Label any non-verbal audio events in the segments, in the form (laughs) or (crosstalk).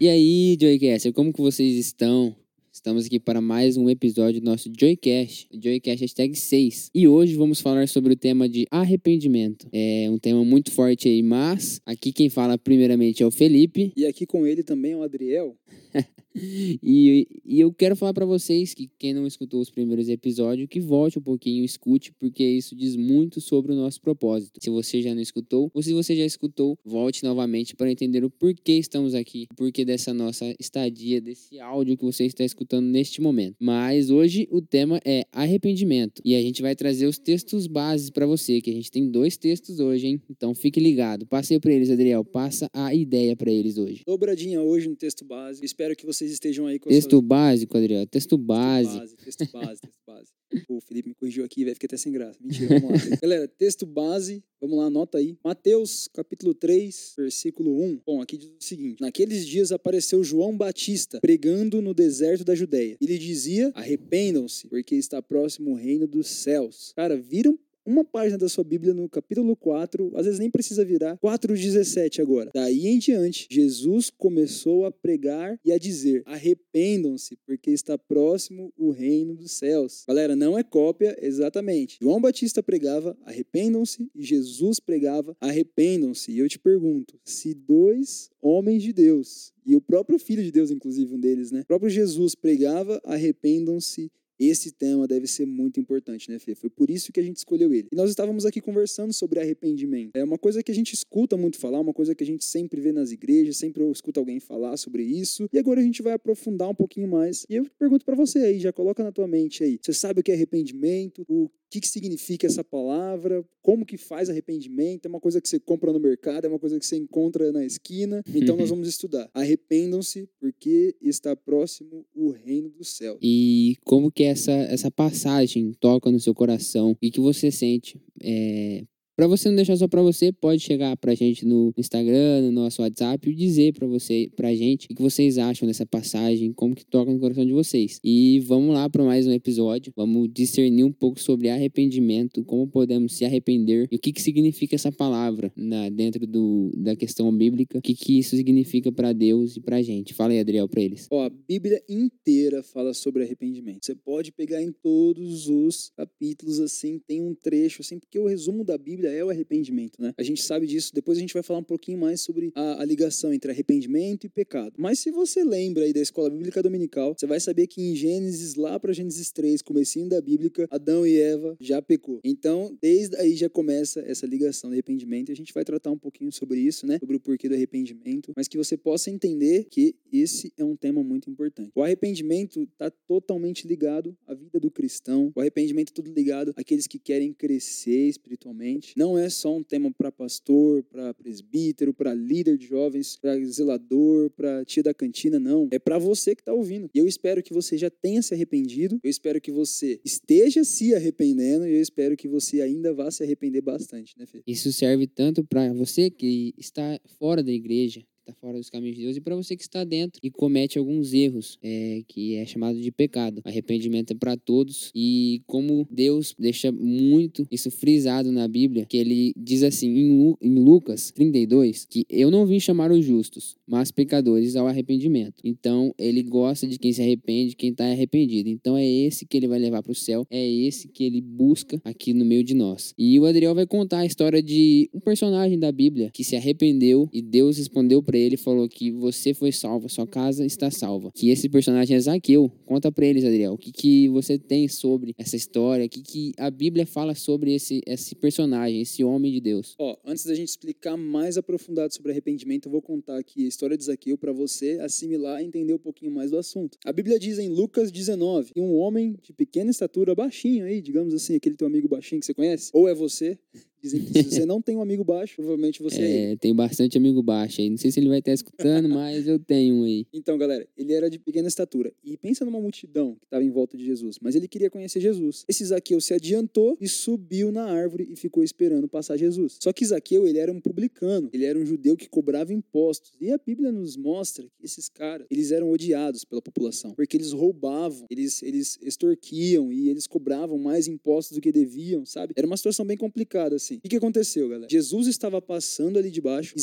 E aí, Joycaster, como que vocês estão? Estamos aqui para mais um episódio do nosso Joycast, Joycast hashtag 6. E hoje vamos falar sobre o tema de arrependimento. É um tema muito forte aí, mas aqui quem fala primeiramente é o Felipe. E aqui com ele também é o Adriel. (laughs) E, e eu quero falar para vocês que quem não escutou os primeiros episódios, que volte um pouquinho, escute, porque isso diz muito sobre o nosso propósito. Se você já não escutou, ou se você já escutou, volte novamente para entender o porquê estamos aqui, o porquê dessa nossa estadia, desse áudio que você está escutando neste momento. Mas hoje o tema é arrependimento e a gente vai trazer os textos bases para você, que a gente tem dois textos hoje, hein? Então fique ligado. Passei para eles, Adriel, passa a ideia para eles hoje. Dobradinha hoje no texto base. Espero que vocês estejam aí com Texto básico, Adriel, texto base. base. Texto base, texto base. Pô, o Felipe me corrigiu aqui, vai ficar até sem graça. Mentira, vamos lá. (laughs) Galera, texto base, vamos lá, anota aí. Mateus, capítulo 3, versículo 1. Bom, aqui diz o seguinte: Naqueles dias apareceu João Batista pregando no deserto da Judéia. Ele dizia: Arrependam-se, porque está próximo o reino dos céus. Cara, viram uma página da sua Bíblia no capítulo 4, às vezes nem precisa virar, 4,17 agora. Daí em diante, Jesus começou a pregar e a dizer: arrependam-se, porque está próximo o reino dos céus. Galera, não é cópia, exatamente. João Batista pregava: arrependam-se, e Jesus pregava: arrependam-se. E eu te pergunto: se dois homens de Deus, e o próprio Filho de Deus, inclusive, um deles, né? O próprio Jesus pregava: arrependam-se esse tema deve ser muito importante, né, Fê? Foi por isso que a gente escolheu ele. E nós estávamos aqui conversando sobre arrependimento. É uma coisa que a gente escuta muito falar, uma coisa que a gente sempre vê nas igrejas, sempre escuta alguém falar sobre isso. E agora a gente vai aprofundar um pouquinho mais. E eu pergunto para você aí, já coloca na tua mente aí. Você sabe o que é arrependimento? O que, que significa essa palavra? Como que faz arrependimento? É uma coisa que você compra no mercado, é uma coisa que você encontra na esquina. Então nós vamos estudar. Arrependam-se, porque está próximo o reino do céu. E como que essa, essa passagem toca no seu coração? O que, que você sente? É, para você não deixar só para você, pode chegar pra gente no Instagram, no nosso WhatsApp e dizer para você, pra gente, o que vocês acham dessa passagem, como que toca no coração de vocês. E vamos lá para mais um episódio. Vamos discernir um pouco sobre arrependimento, como podemos se arrepender e o que que significa essa palavra na dentro do, da questão bíblica, o que que isso significa para Deus e pra gente. Fala aí, Adriel, para eles. Ó, a Bíblia inteira fala sobre arrependimento. Você pode pegar em todos os capítulos assim, tem um trecho assim, porque o resumo da Bíblia é o arrependimento, né? A gente sabe disso. Depois a gente vai falar um pouquinho mais sobre a, a ligação entre arrependimento e pecado. Mas se você lembra aí da escola bíblica dominical, você vai saber que em Gênesis, lá para Gênesis 3, comecinho da Bíblia, Adão e Eva já pecou. Então, desde aí já começa essa ligação do arrependimento e a gente vai tratar um pouquinho sobre isso, né? Sobre o porquê do arrependimento, mas que você possa entender que esse é um tema muito importante. O arrependimento está totalmente ligado à vida do cristão. O arrependimento é tudo ligado àqueles que querem crescer espiritualmente não é só um tema para pastor, para presbítero, para líder de jovens, para zelador, para tia da cantina, não. É para você que está ouvindo. E eu espero que você já tenha se arrependido, eu espero que você esteja se arrependendo e eu espero que você ainda vá se arrepender bastante, né, Fê? Isso serve tanto para você que está fora da igreja, está fora dos caminhos de Deus, e para você que está dentro e comete alguns erros, é, que é chamado de pecado. Arrependimento é para todos, e como Deus deixa muito isso frisado na Bíblia, que ele diz assim em, Lu, em Lucas 32, que eu não vim chamar os justos, mas pecadores ao arrependimento. Então, ele gosta de quem se arrepende, quem está arrependido. Então, é esse que ele vai levar para o céu, é esse que ele busca aqui no meio de nós. E o Adriel vai contar a história de um personagem da Bíblia que se arrependeu e Deus respondeu para ele falou que você foi salvo, sua casa está salva. Que esse personagem é Zaqueu. Conta para eles, Adriel, o que, que você tem sobre essa história, o que, que a Bíblia fala sobre esse, esse personagem, esse homem de Deus. Ó, antes da gente explicar mais aprofundado sobre arrependimento, eu vou contar aqui a história de Zaqueu para você assimilar e entender um pouquinho mais do assunto. A Bíblia diz em Lucas 19 que um homem de pequena estatura, baixinho aí, digamos assim, aquele teu amigo baixinho que você conhece, ou é você, Dizem que se você não tem um amigo baixo, provavelmente você é, é tem bastante amigo baixo aí. Não sei se ele vai estar escutando, (laughs) mas eu tenho um aí. Então, galera, ele era de pequena estatura. E pensa numa multidão que estava em volta de Jesus. Mas ele queria conhecer Jesus. Esse Zaqueu se adiantou e subiu na árvore e ficou esperando passar Jesus. Só que Zaqueu, ele era um publicano. Ele era um judeu que cobrava impostos. E a Bíblia nos mostra que esses caras, eles eram odiados pela população. Porque eles roubavam, eles, eles extorquiam e eles cobravam mais impostos do que deviam, sabe? Era uma situação bem complicada, assim assim. O que, aconteceu, galera? Jesus estava passando ali de baixo,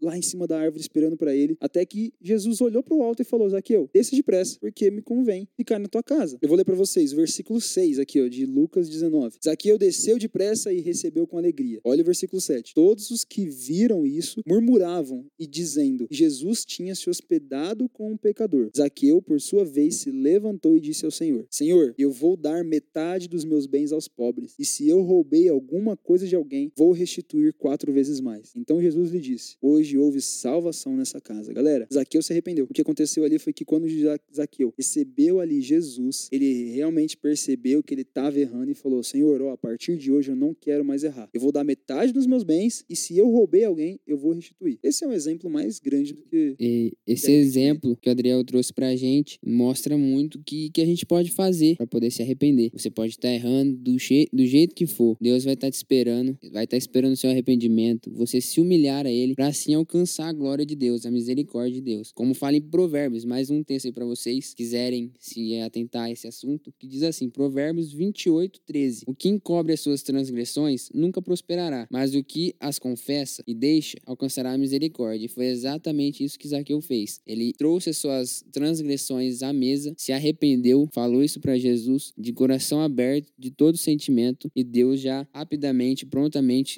lá em cima da árvore esperando para ele, até que Jesus olhou para o alto e falou: Zaqueu, desça depressa, porque me convém ficar na tua casa. Eu vou ler para vocês o versículo 6 aqui, ó, de Lucas 19. Zaqueu desceu depressa e recebeu com alegria. Olha o versículo 7. Todos os que viram isso murmuravam e dizendo: Jesus tinha se hospedado com um pecador. Zaqueu, por sua vez, se levantou e disse ao Senhor: Senhor, eu vou dar metade dos meus bens aos pobres, e se eu roubei alguma coisa de alguém, vou restituir quatro vezes mais. Então Jesus lhe disse: Hoje houve salvação nessa casa. Galera, Zaqueu se arrependeu. O que aconteceu ali foi que quando Zaqueu recebeu ali Jesus, ele realmente percebeu que ele estava errando e falou: Senhor, ó, a partir de hoje eu não quero mais errar. Eu vou dar metade dos meus bens e se eu roubei alguém, eu vou restituir. Esse é um exemplo mais grande do que. E esse que exemplo que o Adriel trouxe pra gente mostra muito que, que a gente pode fazer para poder se arrepender. Você pode estar tá errando do, do jeito que for. Deus vai estar tá te esperando, vai estar esperando o seu arrependimento, você se humilhar a Ele para assim alcançar a glória de Deus, a misericórdia de Deus. Como fala em Provérbios, mais um texto aí para vocês quiserem se atentar a esse assunto, que diz assim: Provérbios 28, 13. O que encobre as suas transgressões nunca prosperará, mas o que as confessa e deixa alcançará a misericórdia. E foi exatamente isso que Zaqueu fez. Ele trouxe as suas transgressões à mesa, se arrependeu, falou isso para Jesus de coração aberto, de todo sentimento, e Deus já rapidamente, prontamente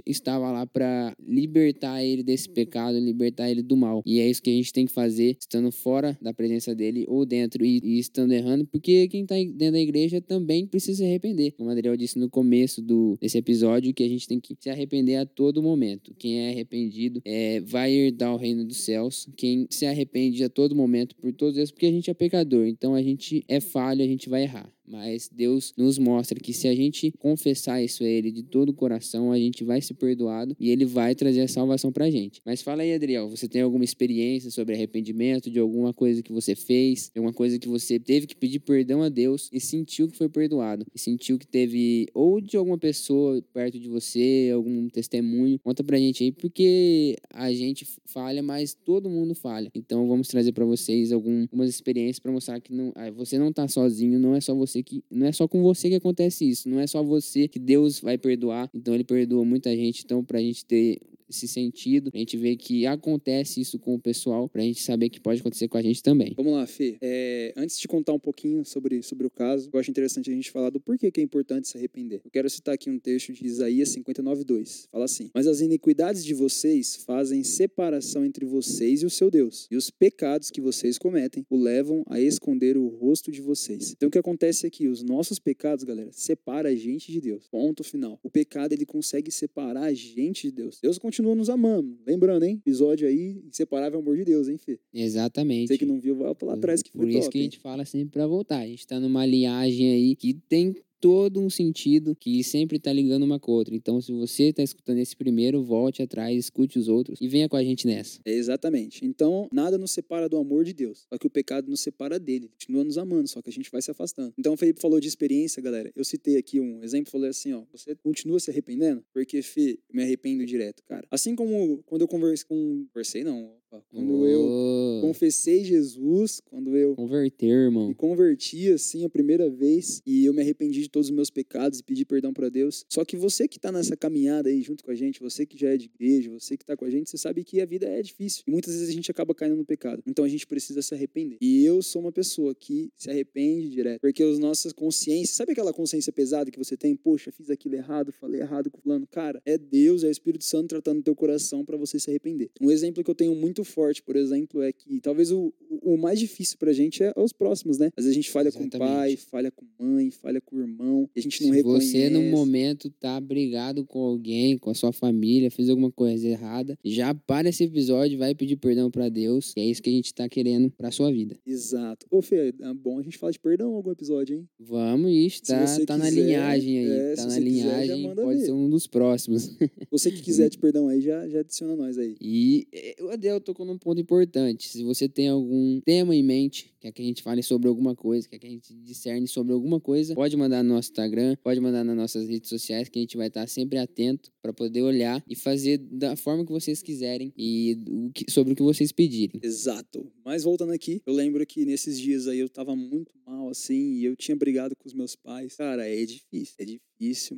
estava lá para libertar ele desse pecado, libertar ele do mal. E é isso que a gente tem que fazer, estando fora da presença dele ou dentro e, e estando errando, porque quem está dentro da igreja também precisa se arrepender. Como o Adriel disse no começo do, desse episódio, que a gente tem que se arrepender a todo momento. Quem é arrependido é, vai herdar o reino dos céus. Quem se arrepende a todo momento por todos eles, porque a gente é pecador. Então a gente é falho, a gente vai errar. Mas Deus nos mostra que se a gente confessar isso a Ele de todo o coração, a gente vai ser perdoado e Ele vai trazer a salvação pra gente. Mas fala aí, Adriel, você tem alguma experiência sobre arrependimento, de alguma coisa que você fez, alguma coisa que você teve que pedir perdão a Deus e sentiu que foi perdoado? E sentiu que teve, ou de alguma pessoa perto de você, algum testemunho? Conta pra gente aí, porque a gente falha, mas todo mundo falha. Então vamos trazer para vocês algumas experiências para mostrar que não, ah, você não tá sozinho, não é só você você que não é só com você que acontece isso, não é só você que Deus vai perdoar. Então ele perdoa muita gente, então pra gente ter esse sentido, a gente ver que acontece isso com o pessoal, pra gente saber que pode acontecer com a gente também. Vamos lá, Fê. É, antes de contar um pouquinho sobre, sobre o caso, eu acho interessante a gente falar do porquê que é importante se arrepender. Eu quero citar aqui um texto de Isaías 59, 2. Fala assim: Mas as iniquidades de vocês fazem separação entre vocês e o seu Deus, e os pecados que vocês cometem o levam a esconder o rosto de vocês. Então o que acontece aqui? Os nossos pecados, galera, separa a gente de Deus. Ponto final. O pecado ele consegue separar a gente de Deus. Deus continua continua nos amando. Lembrando, hein? Episódio aí, inseparável amor de Deus, hein, Fê? Exatamente. Você que não viu, vai lá atrás que foi Por isso top, que a gente fala sempre pra voltar. A gente tá numa linhagem aí que tem todo um sentido que sempre tá ligando uma com a outra. Então, se você tá escutando esse primeiro, volte atrás, escute os outros e venha com a gente nessa. É exatamente. Então, nada nos separa do amor de Deus. Só que o pecado nos separa dele. Continua nos amando, só que a gente vai se afastando. Então, o Felipe falou de experiência, galera. Eu citei aqui um exemplo, falei assim, ó, você continua se arrependendo? Porque, eu me arrependo direto, cara. Assim como quando eu conversei com... Conversei, não. Quando oh. eu confessei Jesus, quando eu converter, irmão. Me converti assim a primeira vez e eu me arrependi de todos os meus pecados e pedi perdão para Deus. Só que você que tá nessa caminhada aí junto com a gente, você que já é de igreja, você que tá com a gente, você sabe que a vida é difícil. E muitas vezes a gente acaba caindo no pecado. Então a gente precisa se arrepender. E eu sou uma pessoa que se arrepende direto, porque as nossas consciências, sabe aquela consciência pesada que você tem? Poxa, fiz aquilo errado, falei errado com o plano. Cara, é Deus, é o Espírito Santo tratando teu coração para você se arrepender. Um exemplo que eu tenho muito forte, por exemplo, é que talvez o, o mais difícil pra gente é os próximos, né? Às vezes a gente falha Exatamente. com o pai, falha com mãe, falha com o irmão, a gente não Se reconhece. você, no momento, tá brigado com alguém, com a sua família, fez alguma coisa errada, já para esse episódio, vai pedir perdão para Deus, que é isso que a gente tá querendo pra sua vida. Exato. Ô, Fê, é bom a gente falar de perdão em algum episódio, hein? Vamos, isso, tá, tá quiser, na linhagem aí. É, tá na linhagem, quiser, pode ver. ser um dos próximos. Você que quiser de (laughs) perdão aí, já, já adiciona nós aí. E o Adel tocou num ponto importante. Se você tem algum tema em mente, quer que a gente fale sobre alguma coisa, quer que a gente discerne sobre alguma coisa, pode mandar no nosso Instagram, pode mandar nas nossas redes sociais, que a gente vai estar sempre atento para poder olhar e fazer da forma que vocês quiserem e sobre o que vocês pedirem. Exato. Mas voltando aqui, eu lembro que nesses dias aí eu tava muito mal, assim, e eu tinha brigado com os meus pais. Cara, é difícil, é difícil,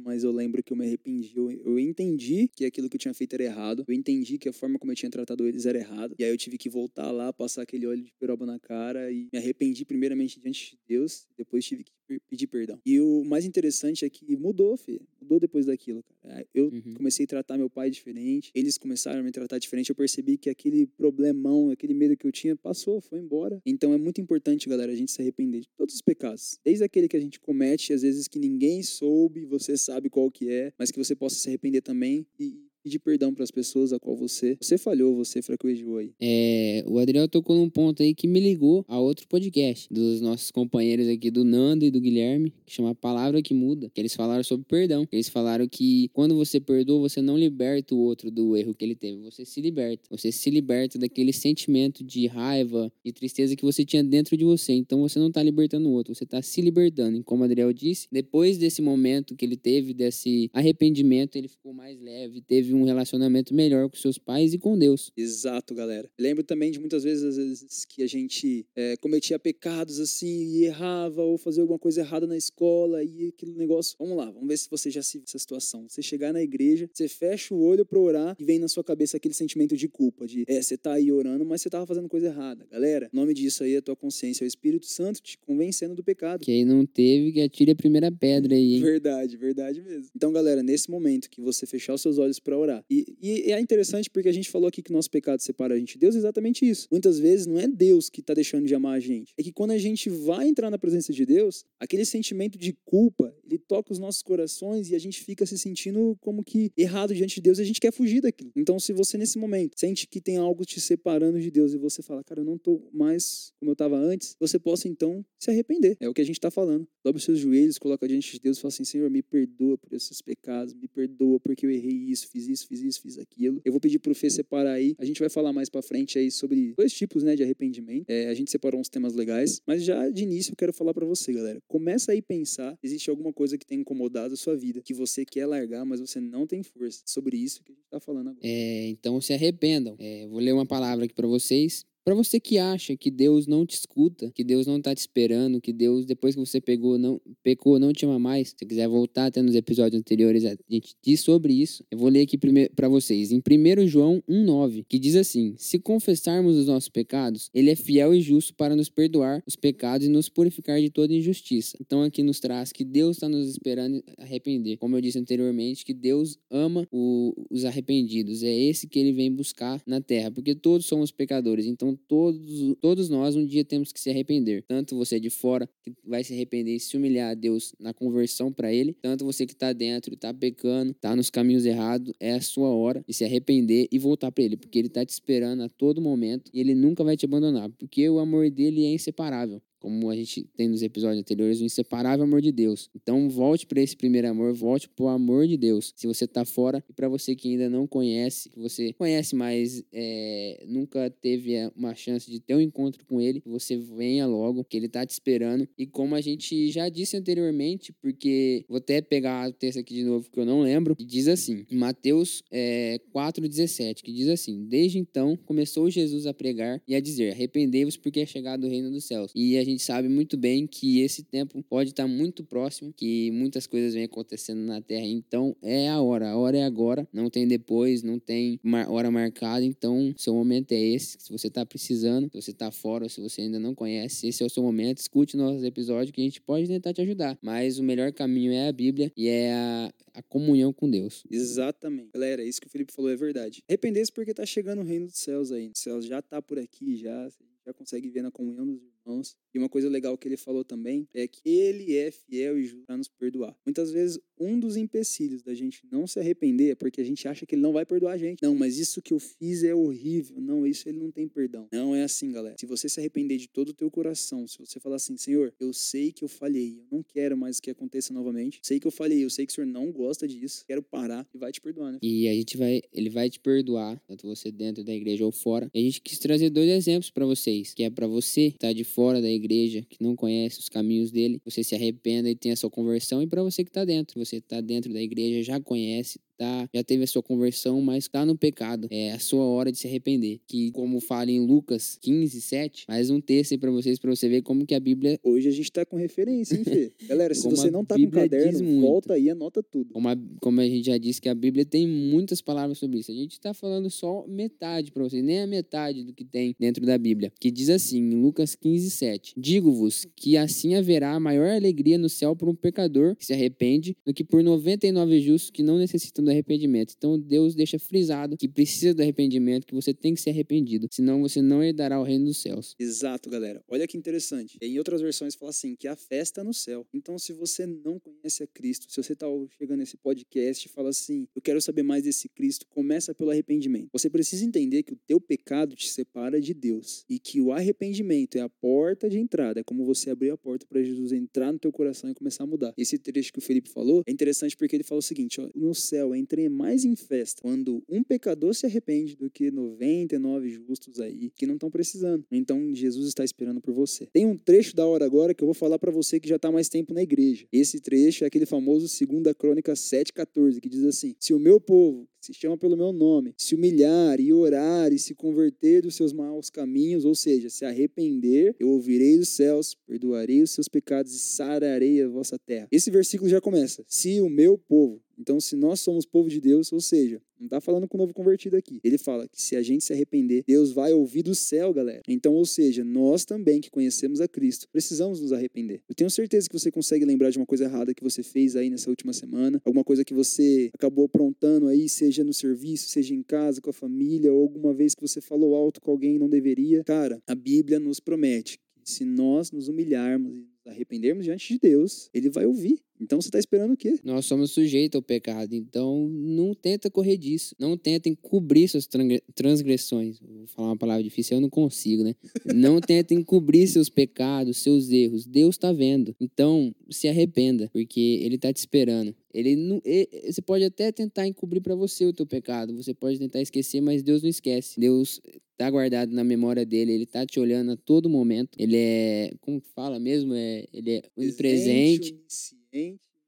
mas eu lembro que eu me arrependi. Eu, eu entendi que aquilo que eu tinha feito era errado. Eu entendi que a forma como eu tinha tratado eles era errado. E aí eu tive que voltar lá, passar aquele óleo de peroba na cara e me arrependi primeiramente diante de Deus, depois tive que pedir perdão. E o mais interessante é que mudou, filho. Mudou depois daquilo, cara. Eu Uhum. comecei a tratar meu pai diferente, eles começaram a me tratar diferente, eu percebi que aquele problemão, aquele medo que eu tinha passou, foi embora. Então é muito importante, galera, a gente se arrepender de todos os pecados, desde aquele que a gente comete, às vezes que ninguém soube, você sabe qual que é, mas que você possa se arrepender também e pedir perdão para as pessoas a qual você você falhou, você fraquejou aí. É, o Adriel tocou num ponto aí que me ligou a outro podcast dos nossos companheiros aqui, do Nando e do Guilherme, que chama Palavra que Muda, que eles falaram sobre perdão. Eles falaram que quando você perdoa, você não liberta o outro do erro que ele teve, você se liberta. Você se liberta daquele sentimento de raiva, de tristeza que você tinha dentro de você. Então você não tá libertando o outro, você tá se libertando. E como o Adriel disse, depois desse momento que ele teve, desse arrependimento, ele ficou mais leve, teve um relacionamento melhor com seus pais e com Deus. Exato, galera. Lembro também de muitas vezes, vezes que a gente é, cometia pecados assim e errava ou fazia alguma coisa errada na escola e aquele negócio. Vamos lá, vamos ver se você já se viu essa situação. Você chegar na igreja, você fecha o olho pra orar e vem na sua cabeça aquele sentimento de culpa, de é, você tá aí orando, mas você tava fazendo coisa errada. Galera, o nome disso aí é a tua consciência, é o Espírito Santo te convencendo do pecado. Quem não teve, que atire a primeira pedra aí, hein? Verdade, verdade mesmo. Então, galera, nesse momento que você fechar os seus olhos para orar. E, e é interessante porque a gente falou aqui que nosso pecado separa a gente de Deus, é exatamente isso. Muitas vezes não é Deus que tá deixando de amar a gente. É que quando a gente vai entrar na presença de Deus, aquele sentimento de culpa, ele toca os nossos corações e a gente fica se sentindo como que errado diante de Deus e a gente quer fugir daquilo. Então, se você nesse momento sente que tem algo te separando de Deus e você fala, cara, eu não tô mais como eu tava antes, você possa então se arrepender. É o que a gente tá falando. Dobre os seus joelhos, coloca diante de Deus e fala assim: Senhor, me perdoa por esses pecados, me perdoa porque eu errei isso, fiz isso, fiz isso, fiz aquilo. Eu vou pedir pro Fê separar aí. A gente vai falar mais pra frente aí sobre dois tipos, né, de arrependimento. É, a gente separou uns temas legais, mas já de início eu quero falar pra você, galera. Começa aí a pensar: existe alguma coisa que tem incomodado a sua vida, que você quer largar, mas você não tem força. Sobre isso que a gente tá falando agora. É, então se arrependam. É, vou ler uma palavra aqui pra vocês. Pra você que acha que Deus não te escuta, que Deus não tá te esperando, que Deus, depois que você pegou, não, pecou, não te ama mais, se quiser voltar até nos episódios anteriores, a gente diz sobre isso. Eu vou ler aqui para vocês, em 1 João 1,9, que diz assim: Se confessarmos os nossos pecados, Ele é fiel e justo para nos perdoar os pecados e nos purificar de toda injustiça. Então aqui nos traz que Deus está nos esperando arrepender. Como eu disse anteriormente, que Deus ama o- os arrependidos. É esse que ele vem buscar na terra, porque todos somos pecadores. Então todos, todos nós um dia temos que se arrepender. Tanto você de fora que vai se arrepender e se humilhar a Deus na conversão para ele, tanto você que está dentro, está pecando, está nos caminhos errados, é a sua hora de se arrepender e voltar para ele, porque ele está te esperando a todo momento e ele nunca vai te abandonar, porque o amor dele é inseparável. Como a gente tem nos episódios anteriores, o inseparável amor de Deus. Então volte para esse primeiro amor, volte para o amor de Deus. Se você está fora, e para você que ainda não conhece, que você conhece, mas é, nunca teve é, uma chance de ter um encontro com ele, você venha logo, que ele está te esperando. E como a gente já disse anteriormente, porque vou até pegar o texto aqui de novo que eu não lembro, que diz assim, em Mateus é, 4,17, que diz assim: Desde então começou Jesus a pregar e a dizer: Arrependei-vos porque é chegado o reino dos céus. E a gente sabe muito bem que esse tempo pode estar muito próximo, que muitas coisas vêm acontecendo na terra. Então é a hora, a hora é agora, não tem depois, não tem hora marcada. Então seu momento é esse. Se você está precisando, se você está fora, se você ainda não conhece, esse é o seu momento. Escute nossos episódios que a gente pode tentar te ajudar. Mas o melhor caminho é a Bíblia e é a, a comunhão com Deus. Exatamente. Galera, isso que o Felipe falou é verdade. Arrepender-se porque tá chegando o reino dos céus aí. O céu já tá por aqui, já. Já consegue ver na comunhão dos irmãos. E uma coisa legal que ele falou também é que ele é fiel e justo para nos perdoar. Muitas vezes, um dos empecilhos da gente não se arrepender é porque a gente acha que ele não vai perdoar a gente. Não, mas isso que eu fiz é horrível. Não, isso ele não tem perdão. Não é assim, galera. Se você se arrepender de todo o teu coração, se você falar assim, Senhor, eu sei que eu falhei, eu não quero mais que aconteça novamente. Sei que eu falhei, eu sei que o Senhor não gosta disso. Quero parar e vai te perdoar, né? E a gente vai, ele vai te perdoar, tanto você dentro da igreja ou fora. E a gente quis trazer dois exemplos para vocês, que é para você que tá de fora da igreja, que não conhece os caminhos dele, você se arrependa e tenha sua conversão. E para você que está dentro, você está dentro da igreja, já conhece, tá, já teve a sua conversão, mas está no pecado. É a sua hora de se arrepender. Que, como fala em Lucas 15, 7, mais um texto aí para vocês, para você ver como que a Bíblia. Hoje a gente tá com referência, hein, Fê? (laughs) Galera, se Como você não tá com caderno, volta aí e anota tudo. Como a, como a gente já disse que a Bíblia tem muitas palavras sobre isso. A gente está falando só metade para vocês, nem a metade do que tem dentro da Bíblia. Que diz assim, em Lucas 15, 7. Digo-vos que assim haverá maior alegria no céu por um pecador que se arrepende do que por 99 justos que não necessitam do arrependimento. Então Deus deixa frisado que precisa do arrependimento, que você tem que ser arrependido. Senão você não herdará o reino dos céus. Exato, galera. Olha que interessante. Em outras versões fala assim, que a festa é no céu. Então, se você não conhece a Cristo, se você tá chegando nesse podcast e fala assim, eu quero saber mais desse Cristo, começa pelo arrependimento. Você precisa entender que o teu pecado te separa de Deus e que o arrependimento é a porta de entrada, é como você abrir a porta para Jesus entrar no teu coração e começar a mudar. Esse trecho que o Felipe falou é interessante porque ele fala o seguinte, ó, no céu entre mais em festa quando um pecador se arrepende do que 99 justos aí que não estão precisando. Então Jesus está esperando por você. Tem um trecho da hora agora que eu vou falar para você que já está mais tempo na igreja. Esse trecho é aquele famoso 2 Crônica 7,14, que diz assim: Se o meu povo, se chama pelo meu nome, se humilhar e orar e se converter dos seus maus caminhos, ou seja, se arrepender, eu ouvirei dos céus, perdoarei os seus pecados e sararei a vossa terra. Esse versículo já começa: Se o meu povo. Então, se nós somos povo de Deus, ou seja, não está falando com o novo convertido aqui. Ele fala que se a gente se arrepender, Deus vai ouvir do céu, galera. Então, ou seja, nós também que conhecemos a Cristo, precisamos nos arrepender. Eu tenho certeza que você consegue lembrar de uma coisa errada que você fez aí nessa última semana, alguma coisa que você acabou aprontando aí, seja no serviço, seja em casa, com a família, ou alguma vez que você falou alto com alguém e não deveria. Cara, a Bíblia nos promete que se nós nos humilharmos e nos arrependermos diante de Deus, ele vai ouvir. Então você está esperando o quê? Nós somos sujeitos ao pecado, então não tenta correr disso. Não tenta encobrir suas transgressões. Vou falar uma palavra difícil, eu não consigo, né? (laughs) Não tenta encobrir seus pecados, seus erros. Deus está vendo. Então se arrependa, porque Ele está te esperando. Ele não, e- e- você pode até tentar encobrir para você o teu pecado. Você pode tentar esquecer, mas Deus não esquece. Deus tá guardado na memória dele. Ele tá te olhando a todo momento. Ele é, como que fala mesmo? É, ele é onipresente.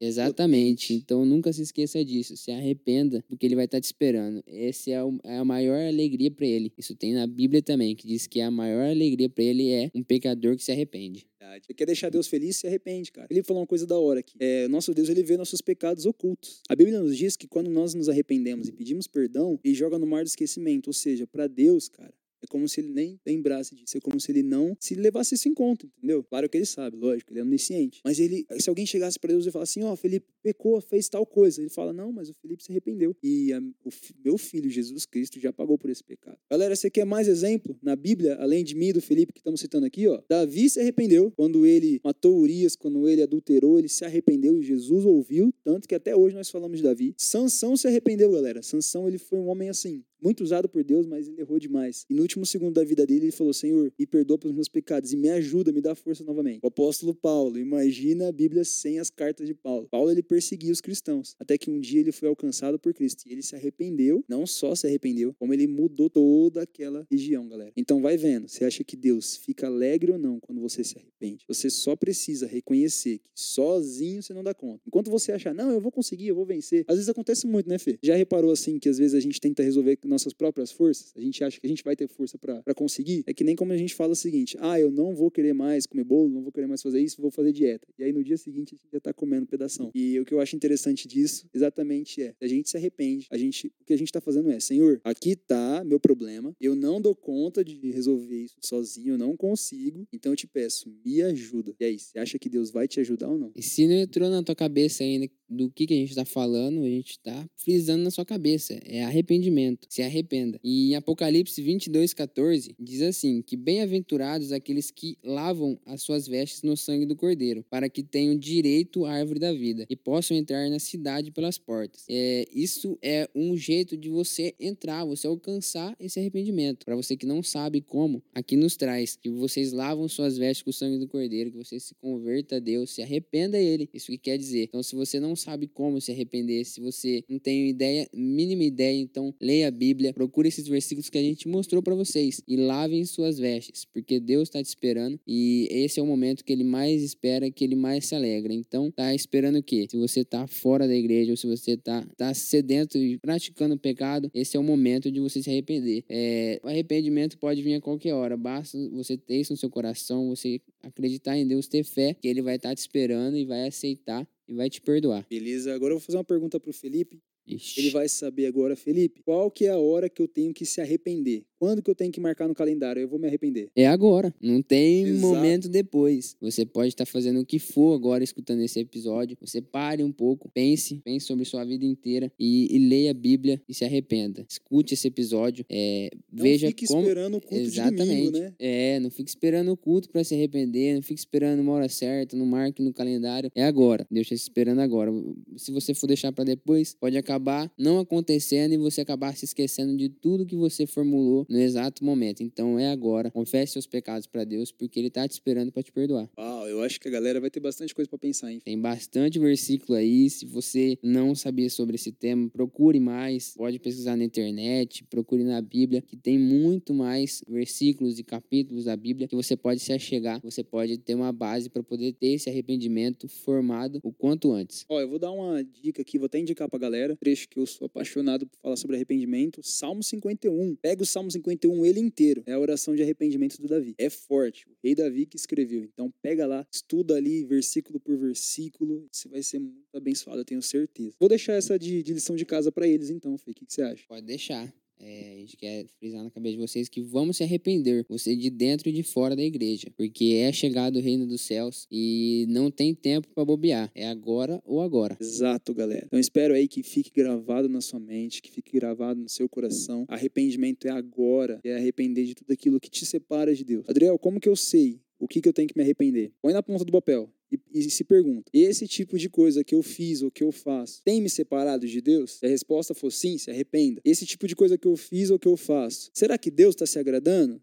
Exatamente. Então nunca se esqueça disso. Se arrependa, porque ele vai estar te esperando. Essa é, o- é a maior alegria para ele. Isso tem na Bíblia também, que diz que a maior alegria para ele é um pecador que se arrepende. Você quer deixar Deus feliz, se arrepende, cara. Ele falou uma coisa da hora aqui. É, nosso Deus, ele vê nossos pecados ocultos. A Bíblia nos diz que quando nós nos arrependemos e pedimos perdão, ele joga no mar do esquecimento. Ou seja, para Deus, cara, é como se ele nem lembrasse disso. É como se ele não se levasse isso em conta, entendeu? Claro que ele sabe, lógico, ele é onisciente. Mas ele, se alguém chegasse para Deus e falasse assim, ó, Felipe pecou, fez tal coisa. Ele fala, não, mas o Felipe se arrependeu. E a- o meu filho, Jesus Cristo, já pagou por esse pecado. Galera, você quer mais exemplo na Bíblia, além de mim e do Felipe que estamos citando aqui, ó? Davi se arrependeu quando ele matou Urias, quando ele adulterou, ele se arrependeu e Jesus ouviu, tanto que até hoje nós falamos de Davi. Sansão se arrependeu, galera. Sansão, ele foi um homem assim, muito usado por Deus, mas ele errou demais. E no último segundo da vida dele, ele falou: Senhor, me perdoa pelos meus pecados e me ajuda, me dá força novamente. O apóstolo Paulo, imagina a Bíblia sem as cartas de Paulo. Paulo, ele perseguia os cristãos, até que um dia ele foi alcançado por Cristo. E ele se arrependeu, não só se arrependeu, como ele mudou toda aquela região, galera. Então vai vendo, você acha que Deus fica alegre ou não quando você se arrepende? Você só precisa reconhecer que sozinho você não dá conta. Enquanto você achar, não, eu vou conseguir, eu vou vencer. Às vezes acontece muito, né, Fê? Já reparou assim que às vezes a gente tenta resolver nossas próprias forças? A gente acha que a gente vai ter força pra conseguir? É que nem como a gente fala o seguinte: ah, eu não vou querer mais comer bolo, não vou querer mais fazer isso, vou fazer dieta. E aí no dia seguinte a gente já tá comendo pedação. E o que eu acho interessante disso, exatamente é, a gente se arrepende, a gente, o que a gente tá fazendo é, Senhor, aqui tá meu problema, eu não dou conta de resolver isso sozinho, eu não consigo, então eu te peço, me ajuda. E aí, você acha que Deus vai te ajudar ou não? E se não entrou na tua cabeça ainda do que, que a gente tá falando, a gente tá frisando na sua cabeça. É arrependimento. Se arrependa. E em Apocalipse 22, 14, diz assim: que bem-aventurados aqueles que lavam as suas vestes no sangue do Cordeiro, para que tenham direito à árvore da vida e possam entrar na cidade pelas portas. É, isso é um jeito de você entrar, você alcançar esse arrependimento. Para você que não sabe como, aqui nos traz que vocês lavam suas vestes com o sangue do Cordeiro, que você se converta a Deus, se arrependa a Ele. Isso que quer dizer. Então, se você não sabe como se arrepender, se você não tem ideia, mínima ideia, então leia a Bíblia procure esses versículos que a gente mostrou para vocês e lavem suas vestes, porque Deus está te esperando e esse é o momento que ele mais espera, que ele mais se alegra. Então, tá esperando o quê? Se você tá fora da igreja ou se você tá, tá sedento e praticando pecado, esse é o momento de você se arrepender. É, o arrependimento pode vir a qualquer hora, basta você ter isso no seu coração, você acreditar em Deus, ter fé, que ele vai estar tá te esperando e vai aceitar e vai te perdoar. Beleza, agora eu vou fazer uma pergunta pro Felipe. Ixi. Ele vai saber agora, Felipe, qual que é a hora que eu tenho que se arrepender? Quando que eu tenho que marcar no calendário? Eu vou me arrepender. É agora, não tem Exato. momento depois. Você pode estar fazendo o que for agora escutando esse episódio. Você pare um pouco, pense, pense sobre sua vida inteira e, e leia a Bíblia e se arrependa. Escute esse episódio, é, Não veja fique como esperando o culto Exatamente. de domingo, né? É, não fique esperando o culto para se arrepender, não fique esperando uma hora certa, não marque no calendário. É agora. Deus está esperando agora. Se você for deixar para depois, pode acabar não acontecendo e você acabar se esquecendo de tudo que você formulou no exato momento. Então é agora. Confesse seus pecados para Deus, porque ele tá te esperando para te perdoar. Uau, eu acho que a galera vai ter bastante coisa pra pensar, hein? Tem bastante versículo aí. Se você não sabia sobre esse tema, procure mais. Pode pesquisar na internet, procure na Bíblia, que tem muito mais versículos e capítulos da Bíblia que você pode se achegar. Você pode ter uma base para poder ter esse arrependimento formado o quanto antes. Ó, eu vou dar uma dica aqui, vou até indicar pra galera, trecho que eu sou apaixonado por falar sobre arrependimento, Salmo 51. Pega o Salmo 51 ele inteiro, é a oração de arrependimento do Davi. É forte, o rei Davi que escreveu. Então pega lá, estuda ali versículo por versículo, você vai ser muito abençoado, eu tenho certeza. Vou deixar essa de, de lição de casa pra eles então, Fê, o que, que você acha? Pode deixar. É, a gente quer frisar na cabeça de vocês que vamos se arrepender, você de dentro e de fora da igreja, porque é chegado o reino dos céus e não tem tempo para bobear, é agora ou agora. Exato, galera. Então espero aí que fique gravado na sua mente, que fique gravado no seu coração. Arrependimento é agora, é arrepender de tudo aquilo que te separa de Deus. Adriel, como que eu sei o que, que eu tenho que me arrepender? Põe na ponta do papel. E, e se pergunta: esse tipo de coisa que eu fiz ou que eu faço tem me separado de Deus? Se a resposta for sim, se arrependa. Esse tipo de coisa que eu fiz ou que eu faço, será que Deus está se agradando?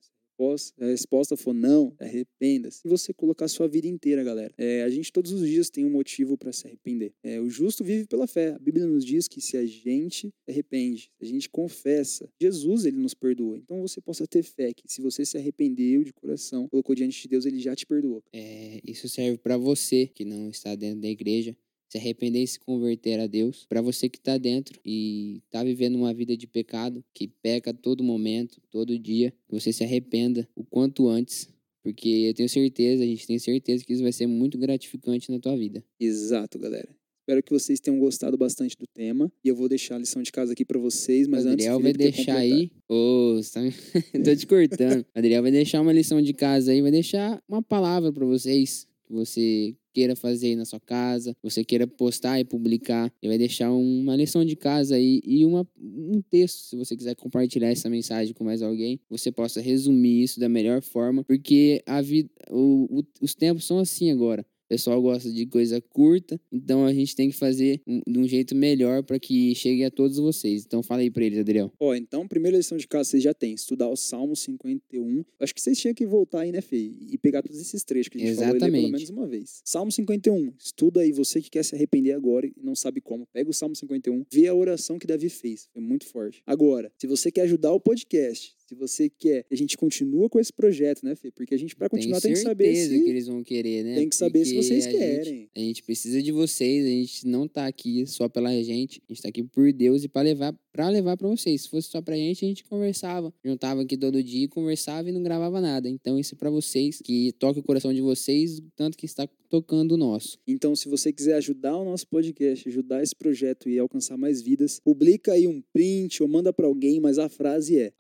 A resposta for não, arrependa-se. E você colocar a sua vida inteira, galera. É, a gente todos os dias tem um motivo para se arrepender. É, o justo vive pela fé. A Bíblia nos diz que se a gente se arrepende, a gente confessa, Jesus ele nos perdoa. Então você possa ter fé que se você se arrependeu de coração, colocou diante de Deus, ele já te perdoou. É, isso serve para você que não está dentro da igreja, se arrepender e se converter a Deus. Para você que está dentro e está vivendo uma vida de pecado, que peca todo momento, todo dia, que você se arrependa o quanto antes. Porque eu tenho certeza, a gente tem certeza que isso vai ser muito gratificante na tua vida. Exato, galera. Espero que vocês tenham gostado bastante do tema. E eu vou deixar a lição de casa aqui para vocês, mas o antes Adriel vai deixar aí. Ô, você tá... (laughs) tô te cortando. Adriel vai deixar uma lição de casa aí, vai deixar uma palavra para vocês que você queira fazer aí na sua casa, você queira postar e publicar. Ele vai deixar um- uma lição de casa aí e uma, um texto, se você quiser compartilhar essa mensagem com mais alguém, você possa resumir isso da melhor forma, porque a vida, o- o- os tempos são assim agora. O pessoal gosta de coisa curta, então a gente tem que fazer um- de um jeito melhor para que chegue a todos vocês. Então fala aí para eles, Adriel. Ó, então, primeira lição de casa vocês já têm. Estudar o Salmo 51. Acho que vocês tinham que voltar aí, né, Fê? E pegar todos esses trechos que a gente falou e ler pelo Exatamente. menos uma vez. Salmo 51. Estuda aí, você que quer se arrepender agora e não sabe como. Pega o Salmo 51. Vê a oração que Davi fez. Foi muito forte. Agora, se você quer ajudar o podcast, se você quer que a gente continua com esse projeto, né, Fê? Porque a gente, pra continuar, tem que saber certeza se... que eles vão querer, né? Tem que saber se Porque vocês a querem. gente- a gente precisa de vocês, a gente não tá aqui só pela gente, a gente tá aqui por Deus e para levar para levar para vocês. Se fosse só pra gente, a gente conversava, juntava aqui todo dia, e conversava e não gravava nada. Então isso é para vocês, que toque o coração de vocês, tanto que está tocando o nosso. Então, se você quiser ajudar o nosso podcast, ajudar esse projeto e alcançar mais vidas, publica aí um print ou manda pra alguém, mas a frase é: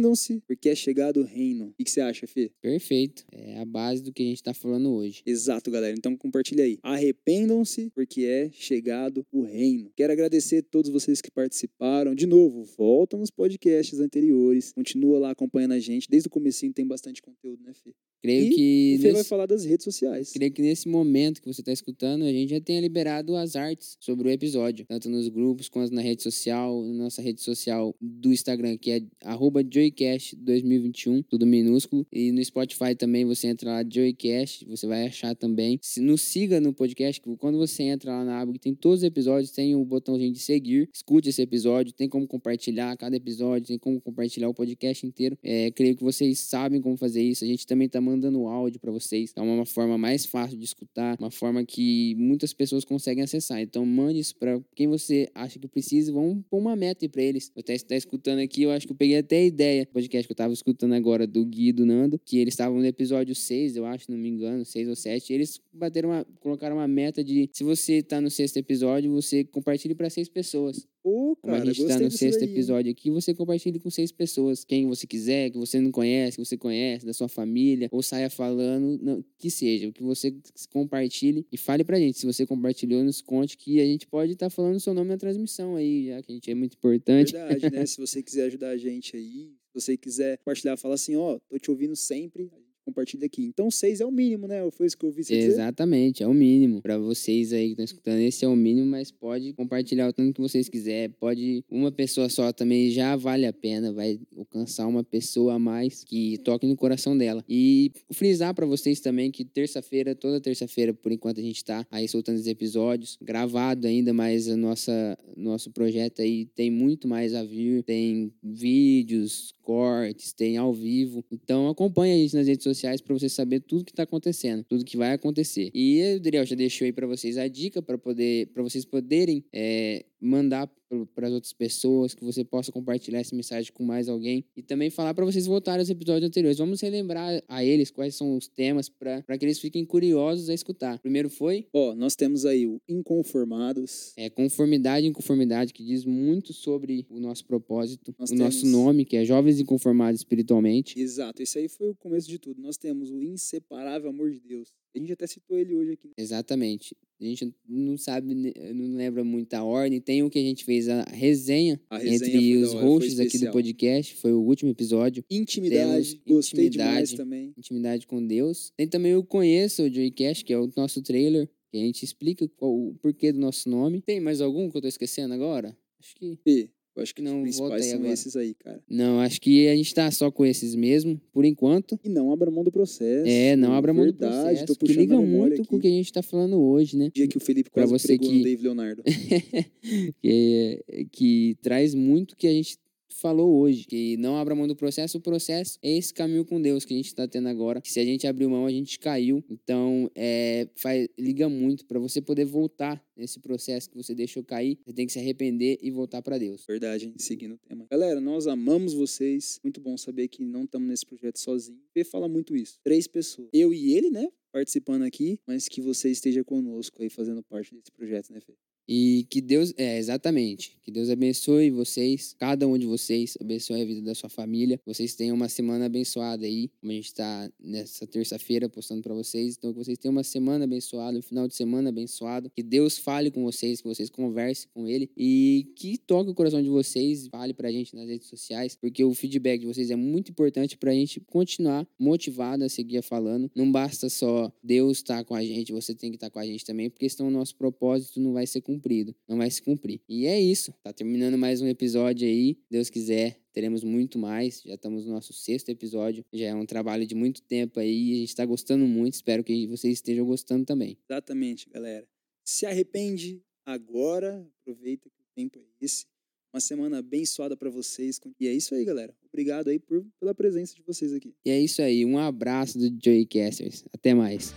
arrependam-se, porque é chegado o reino. O que que você acha, Fê? Perfeito. É a base do que a gente tá falando hoje. Exato, galera. Então compartilha aí. Arrependam-se, porque é chegado o reino. Quero agradecer a todos vocês que participaram. De novo, volta nos podcasts anteriores. Continua lá acompanhando a gente. Desde o comecinho tem bastante conteúdo, né, Fê? Creio E que O Fê vai nesse- falar das redes sociais. Creio que nesse momento que você está escutando, a gente já tenha liberado as artes sobre o episódio, tanto nos grupos quanto na rede social, na nossa rede social do Instagram, que é arroba JoyCast2021, tudo minúsculo. E no Spotify também você entra lá, JoyCast, você vai achar também. Se nos siga no podcast, quando você entra lá na aba que tem todos os episódios, tem o botãozinho de seguir, escute esse episódio, tem como compartilhar cada episódio, tem como compartilhar o podcast inteiro. É, creio que vocês sabem como fazer isso. A gente também tá mandando áudio para vocês. É uma forma mais fácil de escutar, uma forma que muitas pessoas conseguem acessar. Então, mande isso para quem você acha que precisa. Vamos pôr uma meta aí pra eles. Até está escutando aqui, eu acho que eu peguei até a ideia do podcast que eu tava escutando agora do Gui e do Nando, que eles estavam no episódio 6, eu acho, não me engano, 6 ou 7. Eles bateram uma, colocaram uma meta de se você tá no sexto episódio, você compartilhe para seis pessoas. Como cara, a gente tá no sexto daí, episódio aqui, você compartilhe com seis pessoas. Quem você quiser, que você não conhece, que você conhece, da sua família, ou saia falando, não, que seja, o que você compartilhe e fale pra gente. Se você compartilhou, nos conte que a gente pode estar falando o seu nome na transmissão aí, já que a gente é muito importante. Verdade, né? (laughs) Se você quiser ajudar a gente aí, se você quiser compartilhar, fala assim, ó, tô te ouvindo sempre, compartilha aqui. Então, seis é o mínimo, né? Foi isso que eu ouvi você dizer? Exatamente, é o mínimo. Pra vocês aí que estão escutando, esse é o mínimo, mas pode compartilhar o tanto que vocês quiserem. Pode. Uma pessoa só também já vale a pena, vai alcançar uma pessoa a mais que toque no coração dela. E frisar pra vocês também que terça-feira, toda terça-feira, por enquanto a gente tá aí soltando os episódios, gravado ainda, mas a nossa nosso projeto aí tem muito mais a vir, tem vídeos, cortes, tem ao vivo. Então acompanha a gente nas redes sociais para você saber tudo que tá acontecendo, tudo que vai acontecer. E o Daniel já deixou aí para vocês a dica para poder para vocês poderem é, mandar para as outras pessoas, que você possa compartilhar essa mensagem com mais alguém e também falar para vocês voltarem aos episódios anteriores. Vamos relembrar a eles quais são os temas para que eles fiquem curiosos a escutar. Primeiro foi Ó, nós temos aí o Inconformados. é, conformidade e inconformidade, que diz muito sobre o nosso propósito, Nós o nosso temos- nome, que é Jovens Inconformados Espiritualmente. Exato, esse aí foi o começo de tudo. Nós temos o Inseparável Amor de Deus. A gente até citou ele hoje aqui. Exatamente. A gente não sabe, né, não lembra muito a ordem. Tem o que a gente fez a resenha, A resenha entre os hora, hosts aqui do podcast. Foi o último episódio. Intimidade, Temos gostei demais intimidade. também. Intimidade com Deus. Tem também o Conheça, o Joycast, que é o nosso trailer. Que a gente explica qual, o porquê do nosso nome. Tem mais algum que eu tô esquecendo agora? Acho que. Fê, eu acho que Não, os principais são agora. esses aí, cara. Não, acho que a gente tá só com esses mesmo, por enquanto. E não abra mão do processo. É, não abra mão do Verdade, processo, tô que liga muito com o aqui. que a gente tá falando hoje, né? Dia que o Felipe Pra quase você pregou que- Dave Leonardo. (laughs) que, que traz muito que a gente falou hoje, que não abra mão do processo, o processo é esse caminho com Deus que a gente está tendo agora, que se a gente abriu mão, a gente caiu, então é, faz, liga muito para você poder voltar nesse processo que você deixou cair, você tem que se arrepender e voltar para Deus. Verdade, hein? Seguindo o tema. Galera, nós amamos vocês. Muito bom saber que não estamos nesse projeto sozinho. Fê fala muito isso. Três pessoas. Eu e ele, né? Participando aqui, mas que você esteja conosco aí, fazendo parte desse projeto, né, Fê? E que Deus, é, exatamente, que Deus abençoe vocês, cada um de vocês, abençoe a vida da sua família. Vocês tenham uma semana abençoada aí, como a gente tá nessa terça-feira postando para vocês. Então, que vocês tenham uma semana abençoada, um final de semana abençoado. Que Deus fale com vocês, que vocês conversem com Ele e que toque o coração de vocês, fale pra gente nas redes sociais, porque o feedback de vocês é muito importante pra gente continuar motivado a seguir falando. Não basta só Deus estar com a gente, você tem que estar com a gente também, porque senão o nosso propósito não vai ser cumprido, não vai se cumprir. E é isso, tá terminando mais um episódio aí, Deus quiser. Teremos muito mais, já estamos no nosso sexto episódio, já é um trabalho de muito tempo aí, a gente está gostando muito, espero que vocês estejam gostando também. Exatamente, galera. Se arrepende agora, aproveita que o tempo é esse. Uma semana abençoada para vocês. E é isso aí, galera. Obrigado aí por, pela presença de vocês aqui. E é isso aí, um abraço do Joey Casters, até mais.